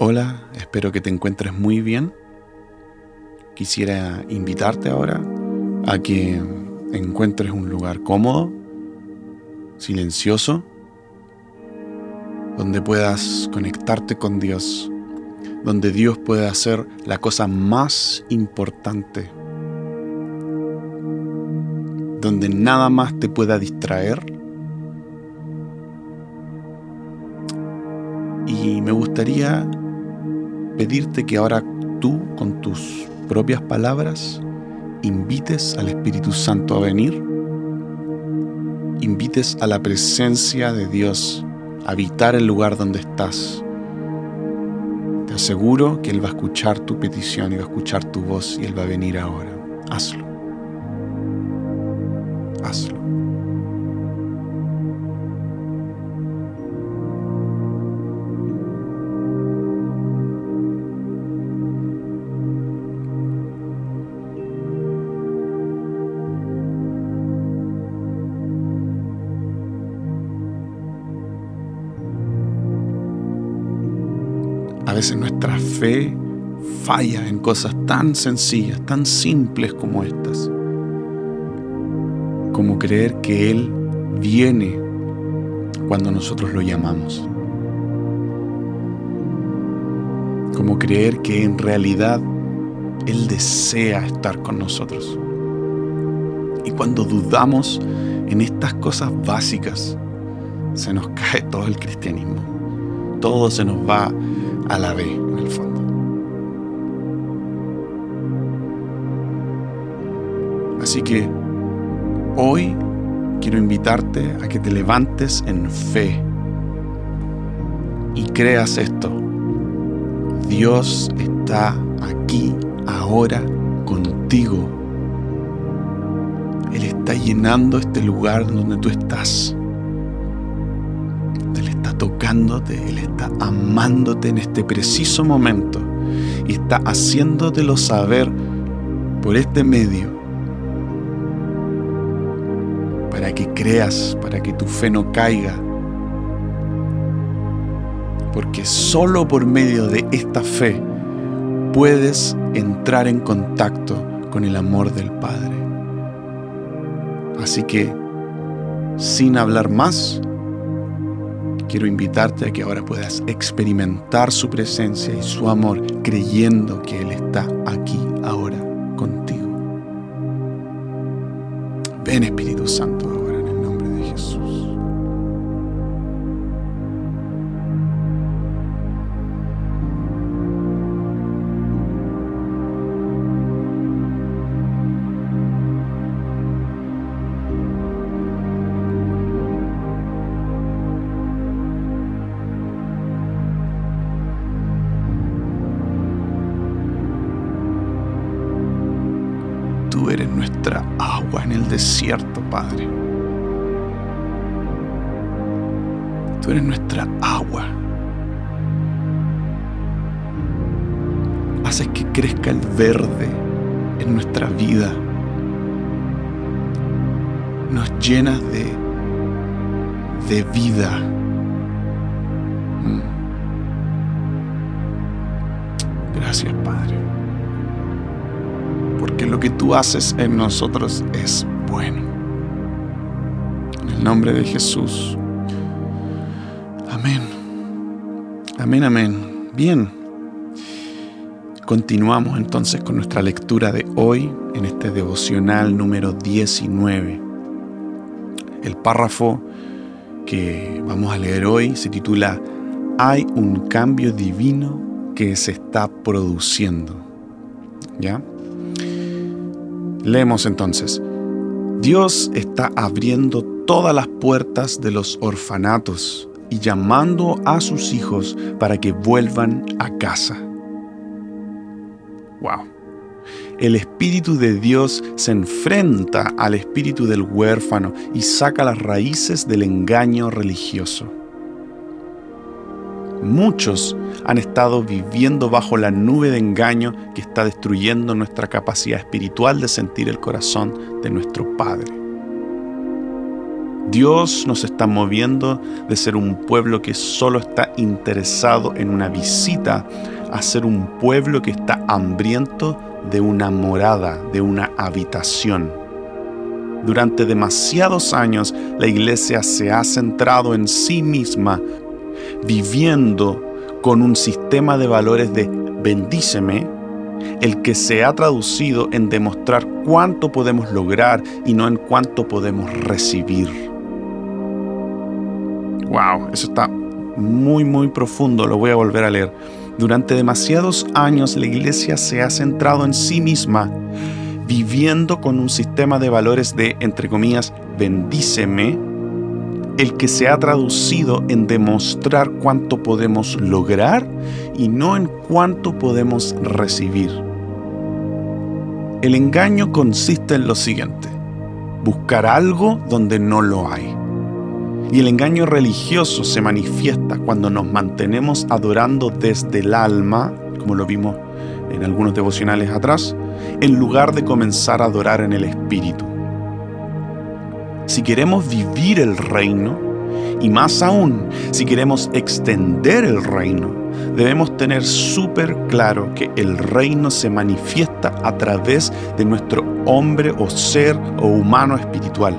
Hola, espero que te encuentres muy bien. Quisiera invitarte ahora a que encuentres un lugar cómodo, silencioso, donde puedas conectarte con Dios, donde Dios pueda hacer la cosa más importante, donde nada más te pueda distraer. Y me gustaría pedirte que ahora tú, con tus propias palabras, invites al Espíritu Santo a venir, invites a la presencia de Dios a habitar el lugar donde estás. Te aseguro que Él va a escuchar tu petición y va a escuchar tu voz y Él va a venir ahora. Hazlo. Hazlo. Veces nuestra fe falla en cosas tan sencillas, tan simples como estas. Como creer que Él viene cuando nosotros lo llamamos. Como creer que en realidad Él desea estar con nosotros. Y cuando dudamos en estas cosas básicas, se nos cae todo el cristianismo. Todo se nos va a la vez, en el fondo. Así que hoy quiero invitarte a que te levantes en fe y creas esto. Dios está aquí, ahora, contigo. Él está llenando este lugar donde tú estás Él está amándote en este preciso momento y está haciéndotelo saber por este medio para que creas, para que tu fe no caiga. Porque solo por medio de esta fe puedes entrar en contacto con el amor del Padre. Así que, sin hablar más, quiero invitarte a que ahora puedas experimentar su presencia y su amor creyendo que Él está aquí ahora contigo. Ven Espíritu Santo ahora en el nombre de Jesús. Tú eres nuestra agua en el desierto, Padre. Tú eres nuestra agua. Haces que crezca el verde en nuestra vida. Nos llenas de, de vida. Mm. Gracias, Padre porque lo que tú haces en nosotros es bueno. En el nombre de Jesús. Amén. Amén, amén. Bien. Continuamos entonces con nuestra lectura de hoy en este devocional número 19. El párrafo que vamos a leer hoy se titula Hay un cambio divino que se está produciendo. ¿Ya? Leemos entonces. Dios está abriendo todas las puertas de los orfanatos y llamando a sus hijos para que vuelvan a casa. Wow. El Espíritu de Dios se enfrenta al espíritu del huérfano y saca las raíces del engaño religioso. Muchos han estado viviendo bajo la nube de engaño que está destruyendo nuestra capacidad espiritual de sentir el corazón de nuestro Padre. Dios nos está moviendo de ser un pueblo que solo está interesado en una visita a ser un pueblo que está hambriento de una morada, de una habitación. Durante demasiados años la iglesia se ha centrado en sí misma, viviendo con un sistema de valores de bendíceme, el que se ha traducido en demostrar cuánto podemos lograr y no en cuánto podemos recibir. Wow, eso está muy muy profundo, lo voy a volver a leer. Durante demasiados años la iglesia se ha centrado en sí misma, viviendo con un sistema de valores de, entre comillas, bendíceme, el que se ha traducido en demostrar cuánto podemos lograr y no en cuánto podemos recibir. El engaño consiste en lo siguiente, buscar algo donde no lo hay. Y el engaño religioso se manifiesta cuando nos mantenemos adorando desde el alma, como lo vimos en algunos devocionales atrás, en lugar de comenzar a adorar en el espíritu. Si queremos vivir el reino, y más aún, si queremos extender el reino, debemos tener súper claro que el reino se manifiesta a través de nuestro hombre o ser o humano espiritual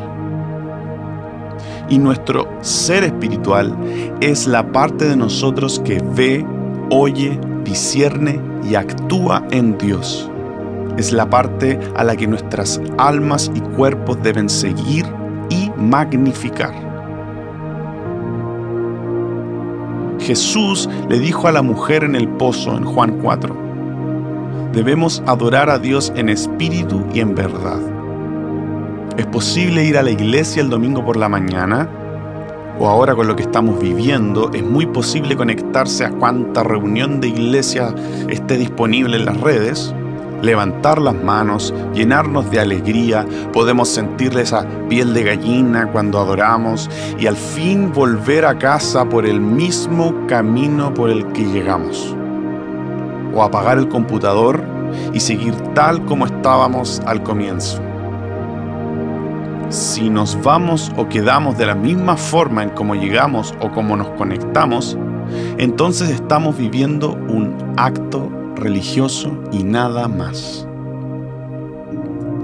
y nuestro ser espiritual es la parte de nosotros que ve, oye, discierne y actúa en Dios. Es la parte a la que nuestras almas y cuerpos deben seguir magnificar. Jesús le dijo a la mujer en el pozo en Juan 4, debemos adorar a Dios en espíritu y en verdad. ¿Es posible ir a la iglesia el domingo por la mañana? O ahora con lo que estamos viviendo, es muy posible conectarse a cuanta reunión de iglesia esté disponible en las redes, levantar las manos, llenarnos de alegría, podemos sentirle esa piel de gallina cuando adoramos y al fin volver a casa por el mismo camino por el que llegamos. O apagar el computador y seguir tal como estábamos al comienzo si nos vamos o quedamos de la misma forma en cómo llegamos o cómo nos conectamos, entonces estamos viviendo un acto religioso y nada más.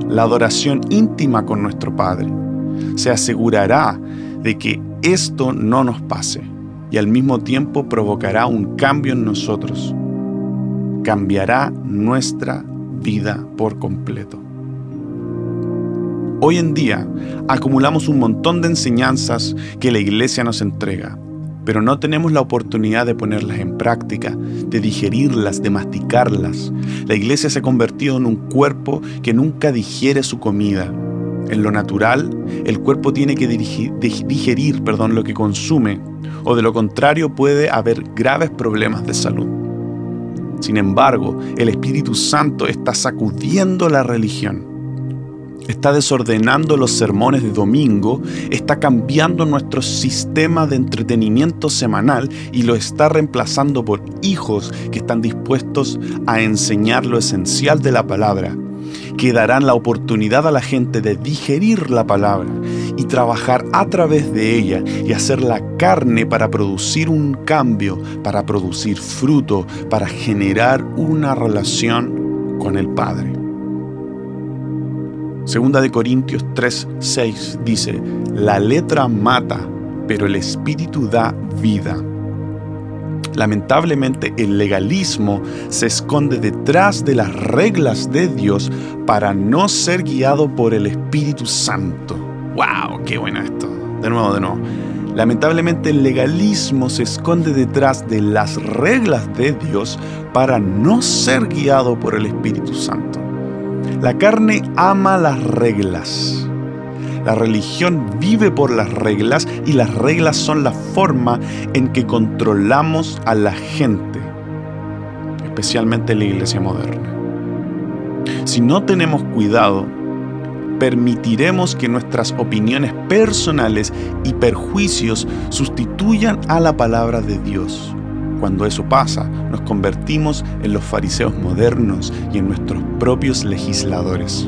La adoración íntima con nuestro Padre se asegurará de que esto no nos pase y al mismo tiempo provocará un cambio en nosotros. Cambiará nuestra vida por completo. Hoy en día acumulamos un montón de enseñanzas que la iglesia nos entrega, pero no tenemos la oportunidad de ponerlas en práctica, de digerirlas, de masticarlas. La iglesia se ha convertido en un cuerpo que nunca digiere su comida. En lo natural, el cuerpo tiene que digerir perdón, lo que consume, o de lo contrario puede haber graves problemas de salud. Sin embargo, el Espíritu Santo está sacudiendo la religión está desordenando los sermones de domingo, está cambiando nuestro sistema de entretenimiento semanal y lo está reemplazando por hijos que están dispuestos a enseñar lo esencial de la palabra, que darán la oportunidad a la gente de digerir la palabra y trabajar a través de ella y hacer la carne para producir un cambio, para producir fruto, para generar una relación con el Padre. Segunda de Corintios 3, 6 dice, la letra mata, pero el espíritu da vida. Lamentablemente el legalismo se esconde detrás de las reglas de Dios para no ser guiado por el Espíritu Santo. ¡Wow! ¡Qué bueno esto! De nuevo, de nuevo. Lamentablemente el legalismo se esconde detrás de las reglas de Dios para no ser guiado por el Espíritu Santo. La carne ama las reglas. La religión vive por las reglas y las reglas son la forma en que controlamos a la gente, especialmente la iglesia moderna. Si no tenemos cuidado, permitiremos que nuestras opiniones personales y perjuicios sustituyan a la palabra de Dios cuando eso pasa, nos convertimos en los fariseos modernos y en nuestros propios legisladores.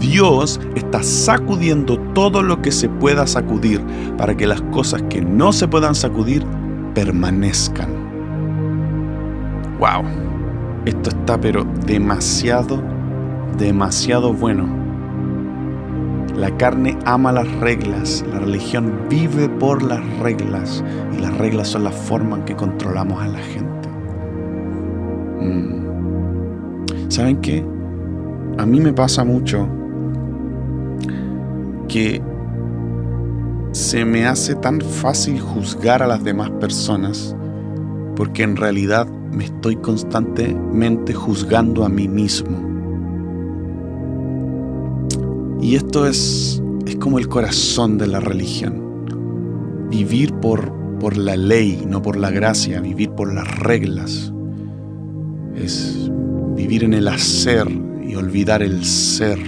Dios está sacudiendo todo lo que se pueda sacudir para que las cosas que no se puedan sacudir permanezcan. ¡Wow! Esto está pero demasiado, demasiado bueno. La carne ama las reglas, la religión vive por las reglas y las reglas son la forma en que controlamos a la gente. Mm. ¿Saben qué? A mí me pasa mucho que se me hace tan fácil juzgar a las demás personas porque en realidad me estoy constantemente juzgando a mí mismo. Y esto es, es como el corazón de la religión. Vivir por, por la ley, no por la gracia, vivir por las reglas. Es vivir en el hacer y olvidar el ser.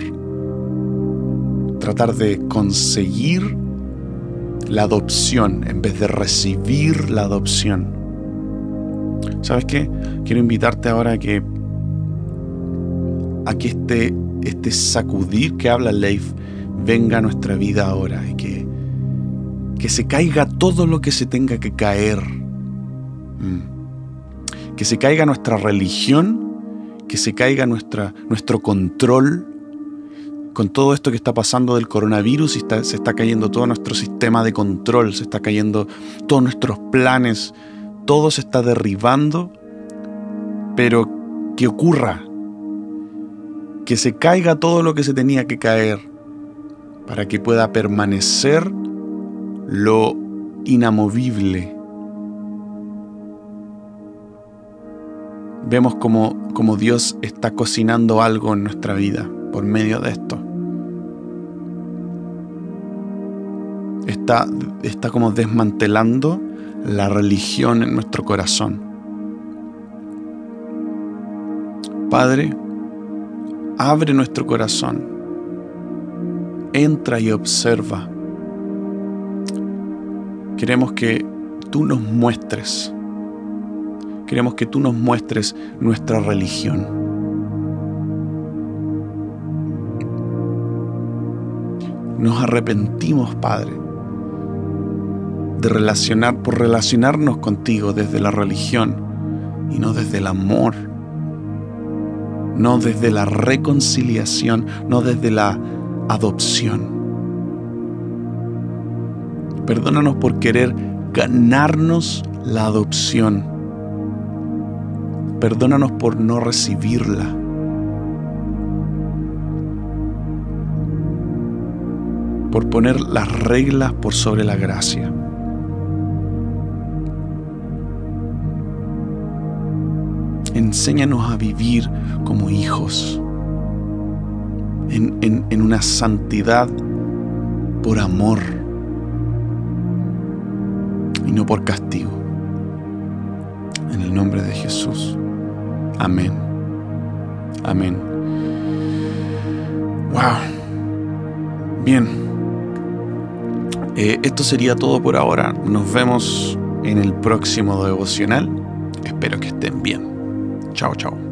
Tratar de conseguir la adopción en vez de recibir la adopción. ¿Sabes qué? Quiero invitarte ahora a que, a que este, este sacudir que habla Leif venga a nuestra vida ahora y que, que se caiga todo lo que se tenga que caer. Mm. Que se caiga nuestra religión, que se caiga nuestra, nuestro control con todo esto que está pasando del coronavirus y se está cayendo todo nuestro sistema de control, se está cayendo todos nuestros planes, todo se está derribando, pero que ocurra, que se caiga todo lo que se tenía que caer para que pueda permanecer lo inamovible. Vemos como, como Dios está cocinando algo en nuestra vida por medio de esto. Está, está como desmantelando la religión en nuestro corazón. Padre, abre nuestro corazón, entra y observa. Queremos que tú nos muestres, queremos que tú nos muestres nuestra religión. Nos arrepentimos, Padre, de relacionar por relacionarnos contigo desde la religión y no desde el amor, no desde la reconciliación, no desde la adopción. Perdónanos por querer ganarnos la adopción. Perdónanos por no recibirla. por poner las reglas por sobre la gracia. Enséñanos a vivir como hijos, en, en una santidad por amor y no por castigo. En el nombre de Jesús. Amén. Amén. Wow. Bien. Eh, esto sería todo por ahora. Nos vemos en el próximo devocional. Espero que estén bien. Tchau, tchau.